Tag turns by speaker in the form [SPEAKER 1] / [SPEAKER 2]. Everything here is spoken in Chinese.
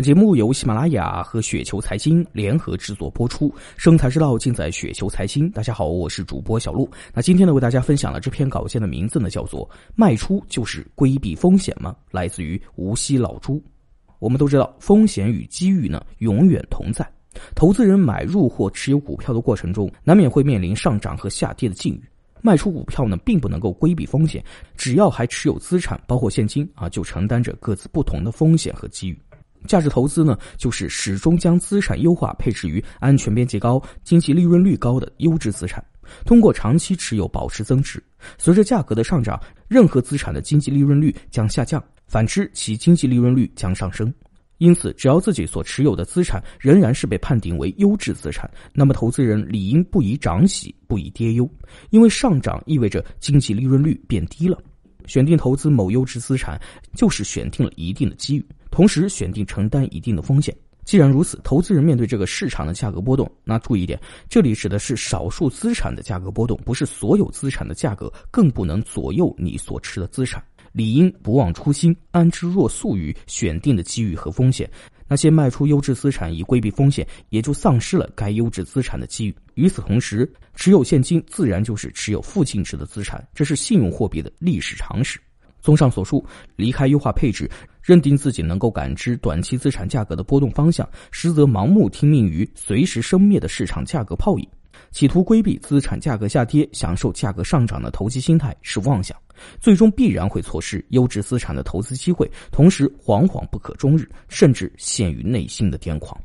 [SPEAKER 1] 本节目由喜马拉雅和雪球财经联合制作播出，生财之道尽在雪球财经。大家好，我是主播小璐。那今天呢，为大家分享了这篇稿件的名字呢，叫做《卖出就是规避风险吗》，来自于无锡老朱。我们都知道，风险与机遇呢，永远同在。投资人买入或持有股票的过程中，难免会面临上涨和下跌的境遇。卖出股票呢，并不能够规避风险，只要还持有资产，包括现金啊，就承担着各自不同的风险和机遇。价值投资呢，就是始终将资产优化配置于安全边际高、经济利润率高的优质资产，通过长期持有保持增值。随着价格的上涨，任何资产的经济利润率将下降，反之其经济利润率将上升。因此，只要自己所持有的资产仍然是被判定为优质资产，那么投资人理应不以涨喜，不以跌忧，因为上涨意味着经济利润率变低了。选定投资某优质资产，就是选定了一定的机遇。同时选定承担一定的风险。既然如此，投资人面对这个市场的价格波动，那注意一点，这里指的是少数资产的价格波动，不是所有资产的价格，更不能左右你所持的资产。理应不忘初心，安之若素于选定的机遇和风险。那些卖出优质资产以规避风险，也就丧失了该优质资产的机遇。与此同时，持有现金自然就是持有负净值的资产，这是信用货币的历史常识。综上所述，离开优化配置，认定自己能够感知短期资产价格的波动方向，实则盲目听命于随时生灭的市场价格泡影，企图规避资产价格下跌、享受价格上涨的投机心态是妄想，最终必然会错失优质资产的投资机会，同时惶惶不可终日，甚至陷于内心的癫狂。